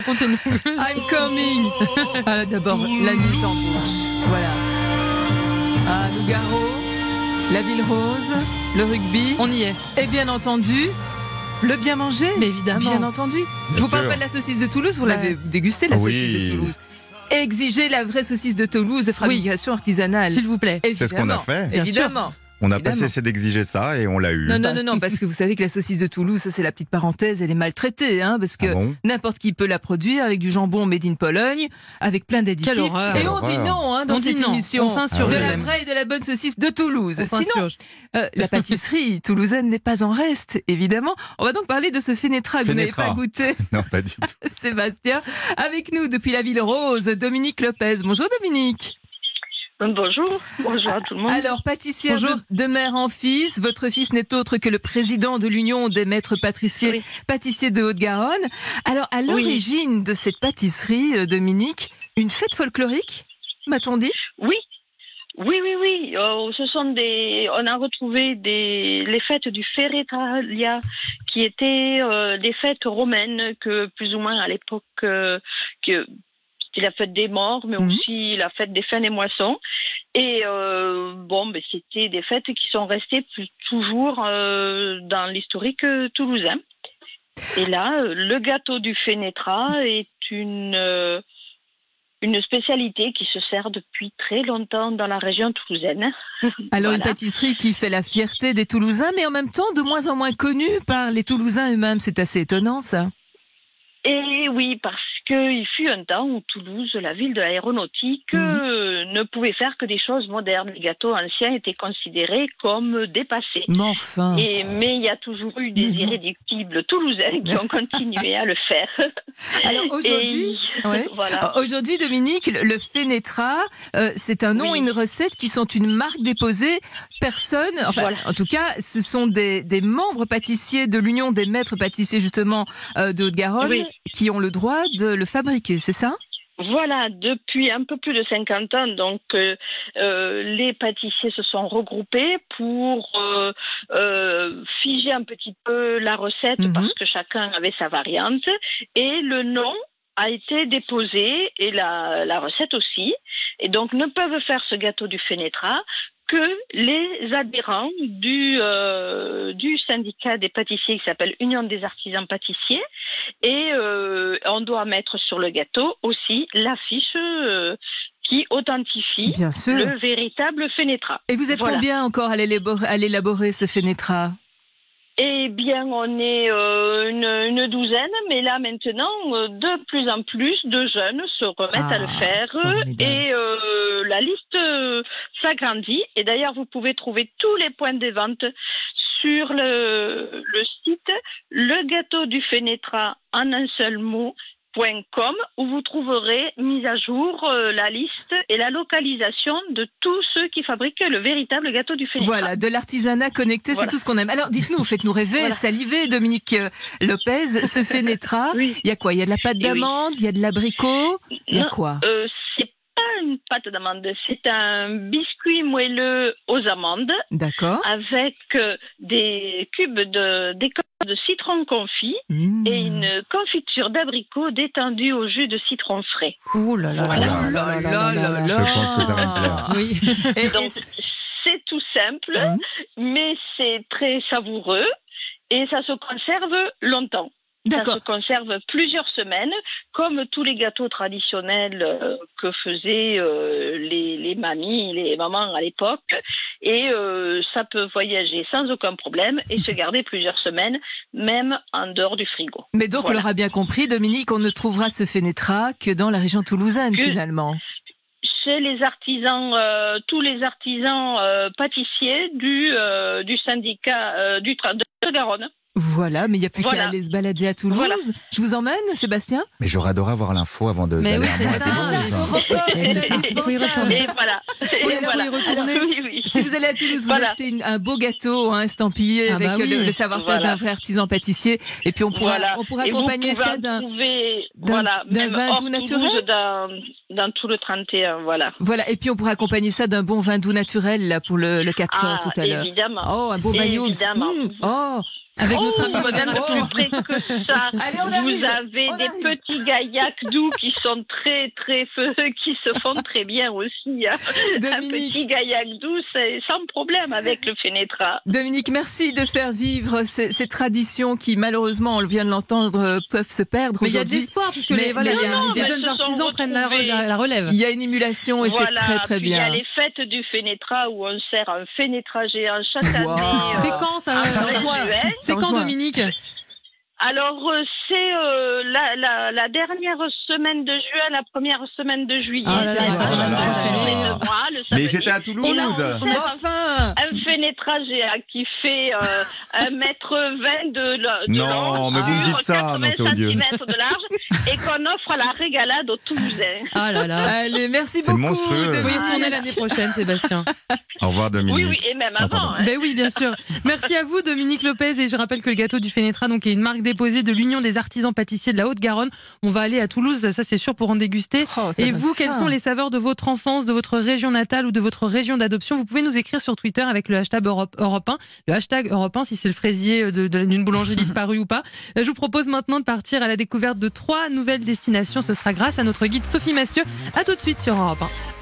Racontez-nous. I'm coming. Ah, D'abord, la mise en bouche. Voilà. Ah, Nougaro, la ville rose, le rugby. On y est. Et bien entendu, le bien manger. Mais évidemment. Bien entendu. Je vous parle sûr. pas de la saucisse de Toulouse, vous Ouais. l'avez dégustée, la Ah oui. saucisse de Toulouse. Exiger la vraie saucisse de Toulouse de fabrication artisanale. S'il vous plaît. C'est ce qu'on a fait. Évidemment. On n'a pas Évidemment. cessé d'exiger ça et on l'a eu. Non, non, non, non, parce que vous savez que la saucisse de Toulouse, ça c'est la petite parenthèse, elle est maltraitée, hein, parce que Ah bon? n'importe qui peut la produire avec du jambon made in Pologne, avec plein d'additifs. Quelle horreur. Et Quelle on dit horreur. non, hein, dans On dit cette non. émission. On s'insurge. de la vraie et de la bonne saucisse de Toulouse. On Sinon, euh, la pâtisserie toulousaine n'est pas en reste, évidemment. On va donc parler de ce fénétra que vous n'avez pas goûté, Non, pas du tout. Sébastien. Avec nous depuis la ville rose, Dominique Lopez. Bonjour Dominique. Bonjour, bonjour à tout le monde. Alors, pâtissière Bonjour. de, de mère en fils, votre fils n'est autre que le président de l'Union des maîtres pâtissiers, Oui. pâtissiers de Haute-Garonne. Alors, à l'origine de cette pâtisserie, euh, Dominique, une fête folklorique, m'a-t-on dit? Oui, oui, oui, oui. euh, ce sont des. On a retrouvé des les fêtes du Ferretalia, qui étaient euh, des fêtes romaines que plus ou moins à l'époque euh, que c'était la fête des morts, mais Mhm. aussi la fête des fins des moissons. Et euh, bon, ben, c'était des fêtes qui sont restées plus- toujours euh, dans l'historique toulousain. Et là, euh, le gâteau du Fénétra est une une spécialité qui se sert depuis très longtemps dans la région toulousaine. Alors, une pâtisserie qui fait la fierté des Toulousains, mais en même temps de moins en moins connue par les Toulousains eux-mêmes. C'est assez étonnant, ça. Et oui, parce qu'il fut un temps où Toulouse, la ville de l'aéronautique, Mhm. euh, ne pouvait faire que des choses modernes. Les gâteaux anciens étaient considérés comme dépassés. Mais enfin. Et, mais il y a toujours eu des Mais non. irréductibles toulousains qui ont continué à le faire. Alors, aujourd'hui, ouais. voilà. Aujourd'hui, Dominique, le- Fénétra, euh, c'est un nom Oui. une recette qui sont une marque déposée. Personne, enfin, Voilà. en tout cas, ce sont des, des membres pâtissiers de l'Union des maîtres pâtissiers, justement, euh, de Haute-Garonne, Oui. qui ont le droit de le fabriquer, c'est ça? Voilà, depuis un peu plus de 50 ans, donc euh, euh, les pâtissiers se sont regroupés pour euh, figer un petit peu la recette Mhm. parce que chacun avait sa variante et le nom a été déposé et la, la recette aussi. Et donc ne peuvent faire ce gâteau du Fénétra que les adhérents du, euh, du syndicat des pâtissiers qui s'appelle Union des artisans pâtissiers. Et euh, on doit mettre sur le gâteau aussi l'affiche euh, qui authentifie Bien sûr. le véritable Fénétra. Et vous êtes Voilà. combien encore à l'élaborer, à l'élaborer, ce Fénétra Eh bien, on est euh, une, une douzaine, mais là maintenant, euh, de plus en plus de jeunes se remettent à le Ah, faire formidable. et euh, la liste euh, s'agrandit. Et d'ailleurs, vous pouvez trouver tous les points de vente sur le, le site le gâteau du Fénétra en un seul mot. .com où vous trouverez mise à jour euh, la liste et la localisation de tous ceux qui fabriquent le véritable gâteau du Fénétra. Voilà, de l'artisanat connecté, Voilà. c'est tout ce qu'on aime. Alors, dites-nous, faites-nous rêver, Voilà. saliver, Dominique euh, Lopez, ce Fénétra. Oui. Il y a quoi? Il y a de la pâte Eh d'amande, il y a de l'abricot, il y a quoi? Euh, c'est un biscuit moelleux aux amandes D'accord. avec euh, des cubes de d'écorce de citron confit Mmh. et une confiture d'abricot détendue au jus de citron frais. Ouh là là Voilà. là là là là là là. Je pense que ça va me plaire. Oui. Et- et Donc c'est- tout simple, Mhm. mais c'est très savoureux et ça se conserve longtemps. Ça se conserve plusieurs semaines, comme tous les gâteaux traditionnels euh, que faisaient euh, les, les mamies, les mamans à l'époque. Et euh, ça peut voyager sans aucun problème et se garder plusieurs semaines, même en dehors du frigo. Mais donc, Voilà. on l'aura bien compris, Dominique, on ne trouvera ce Fénétra que dans la région toulousaine, Que- finalement. Chez les artisans, euh, tous les artisans euh, pâtissiers du, euh, du syndicat du de Garonne. Voilà, mais il n'y a plus qu'à aller se balader à Toulouse. Voilà. Je vous emmène, Sébastien? Mais j'aurais adoré avoir l'info avant de. Mais oui, c'est ça, il faut y retourner. Et voilà. Oui, Et alors, voilà. faut y retourner. Alors, oui, oui. Si vous allez à Toulouse, vous Voilà. achetez une- un beau gâteau hein, estampillé Ah avec bah le, savoir-faire Voilà. d'un vrai artisan pâtissier. Et puis on pourra, Voilà. on pourra Et vous accompagner pouvez ça d'un. d'un- d'un vin doux naturel dans, dans tout le 31, voilà. Voilà, et puis on pourra accompagner ça d'un bon vin doux naturel là pour le, le 4 heures Ah, tout à l'heure. évidemment. Oh, un beau maillot. Évidemment. Mmh. Oh, Avec Oh, notre modération. plus près que ça. Allez, on Vous arrive, avez on des arrive. petits gaillacs doux qui sont très très feux, qui se font très bien aussi. hein. Un Dominique. petit gaillac doux, c'est sans problème avec le fénétra. Dominique, merci de faire vivre ces, ces traditions qui, malheureusement, on vient de l'entendre, peuvent se perdre Mais il y a de l'espoir, puisque les, voilà, mais- il y a Non, non, des jeunes artisans prennent la, retrouvés. la- la relève. Il y a une émulation et voilà, c'est très très puis Il y a bien. les fêtes du fénétra où on sert un fénétra géant chaque Wow. année. euh, C'est quand ça c'est quand. Dominique? Alors, euh, c'est euh, la, la, la dernière semaine de juin, la première semaine de juillet. Ah là là, C'est de mois, Mais j'étais à Toulouse. Et là, on sert enfin un fénétra géant qui fait euh, 1 mètre 20 de, de Non, long, mais vous me dites ça, 80 non, c'est odieux. de large et qu'on offre à la régalade aux Toulousains. Ah là là. Allez, merci C'est beaucoup. monstrueux. Faut y retourner l'année prochaine, Sébastien. Au revoir Dominique. Oui, oui, et même avant. hein. Ben oui, bien sûr. Merci à vous, Dominique Lopez. Et je rappelle que le gâteau du Fénétra donc, est une marque de l'Union des artisans pâtissiers de la Haute-Garonne. On va aller à Toulouse, ça c'est sûr, pour en déguster. Oh, Et vous, quelles sont les saveurs de votre enfance, de votre région natale ou de votre région d'adoption? Vous pouvez nous écrire sur Twitter avec le hashtag Europe, Europe 1, le hashtag Europe 1 si c'est le fraisier de- de- d'une boulangerie disparue ou pas. Euh, Je vous propose maintenant de partir à la découverte de trois nouvelles destinations. Ce sera grâce à notre guide Sophie Massieu. À tout de suite sur Europe 1.